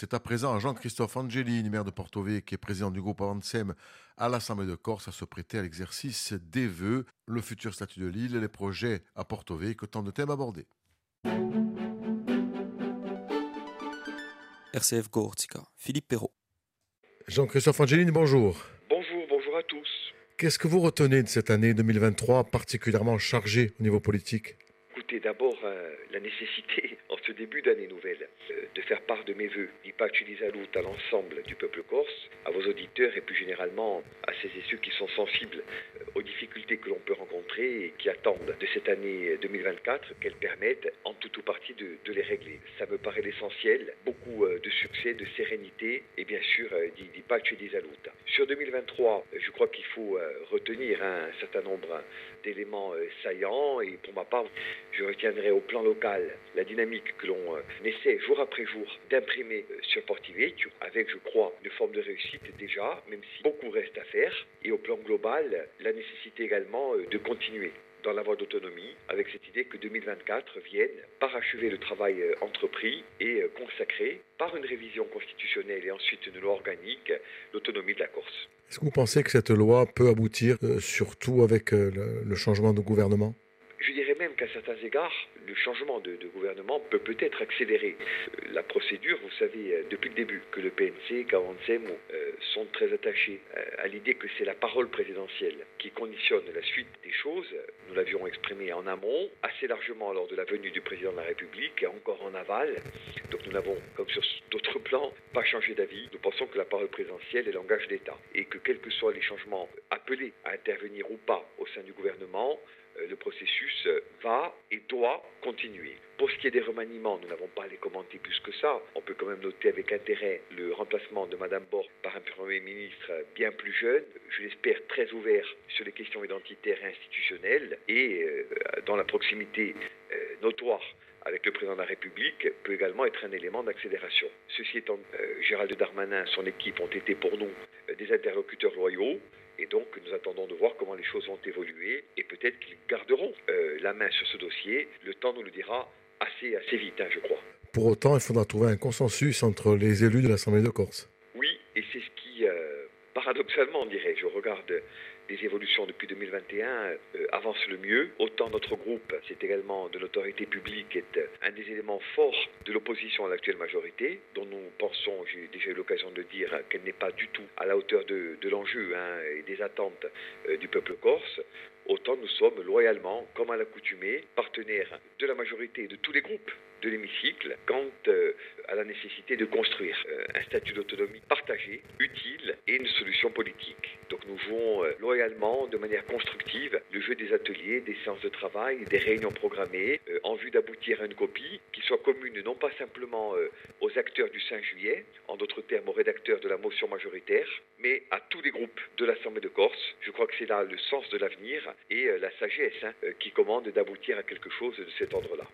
C'est à présent à Jean-Christophe Angelini, maire de Porto qui est président du groupe Avancem à l'Assemblée de Corse, à se prêter à l'exercice des vœux, le futur statut de l'île et les projets à Porto que tant de thèmes abordés. RCF Gortica, Philippe Perrault. Jean-Christophe Angelini, bonjour. Bonjour, bonjour à tous. Qu'est-ce que vous retenez de cette année 2023 particulièrement chargée au niveau politique? D'abord, euh, la nécessité, en ce début d'année nouvelle, euh, de faire part de mes voeux, à l'outre à l'ensemble du peuple corse, à vos auditeurs et plus généralement à celles et ceux qui sont sensibles euh, aux difficultés que l'on peut rencontrer et qui attendent de cette année 2024 qu'elle permette en tout ou partie de, les régler. Ça me paraît l'essentiel, beaucoup de succès, de sérénité et bien sûr di, pace di salute. Sur 2023, je crois qu'il faut retenir un certain nombre d'éléments saillants et pour ma part, je retiendrai au plan local la dynamique que l'on euh, essaie jour après jour d'imprimer euh, sur Portivecchio, avec, je crois, une forme de réussite déjà, même si beaucoup reste à faire. Et au plan global, la nécessité également euh, de continuer dans la voie d'autonomie, avec cette idée que 2024 vienne parachever le travail entrepris et consacrer par une révision constitutionnelle et ensuite une loi organique l'autonomie de la Corse. Est-ce que vous pensez que cette loi peut aboutir, surtout avec le changement de gouvernement? Je dirais même qu'à certains égards, le changement de, gouvernement peut peut-être accélérer euh, la procédure. Vous savez, euh, depuis le début, que le PNC, qu'Avancem euh, sont très attachés à l'idée que c'est la parole présidentielle qui conditionne la suite des choses. Nous l'avions exprimé en amont, assez largement lors de la venue du président de la République et encore en aval. Donc nous n'avons, comme sur d'autres plans, pas changé d'avis. Nous pensons que la parole présidentielle est langage d'État et que quels que soient les changements appelés à intervenir ou pas au sein du gouvernement, euh, le processus euh, va et doit continuer. Pour ce qui est des remaniements, nous n'avons pas à les commenter plus que ça. On peut quand même noter avec intérêt le remplacement de Mme Borg par un Premier ministre bien plus jeune, je l'espère très ouvert sur les questions identitaires et institutionnelles, et euh, dans la proximité notoire avec le président de la République peut également être un élément d'accélération. Ceci étant, Gérald Darmanin, son équipe ont été pour nous des interlocuteurs loyaux. Et donc, nous attendons de voir comment les choses vont évoluer et peut-être qu'ils garderont euh, la main sur ce dossier. Le temps nous le dira assez, assez vite, hein, je crois. Pour autant, il faudra trouver un consensus entre les élus de l'Assemblée de Corse. Oui, et c'est ce qui, euh, paradoxalement, on dirait, je regarde les évolutions depuis 2021 euh, avancent le mieux. Autant notre groupe, c'est également de l'autorité publique, est un des éléments forts de l'opposition à l'actuelle majorité, dont nous pensons, j'ai déjà eu l'occasion de dire, qu'elle n'est pas du tout à la hauteur de, l'enjeu hein, et des attentes euh, du peuple corse. Autant nous sommes loyalement, comme à l'accoutumée, partenaires de la majorité de tous les groupes de l'hémicycle quant euh, à la nécessité de construire euh, un statut d'autonomie partagé, utile et une solution politique. Nous jouons euh, loyalement, de manière constructive, le jeu des ateliers, des séances de travail, des réunions programmées, en vue d'aboutir à une copie qui soit commune non pas simplement aux acteurs du 5 juillet, en d'autres termes aux rédacteurs de la motion majoritaire, mais à tous les groupes de l'Assemblée de Corse. Je crois que c'est là le sens de l'avenir et la sagesse hein, qui commande d'aboutir à quelque chose de cet ordre-là.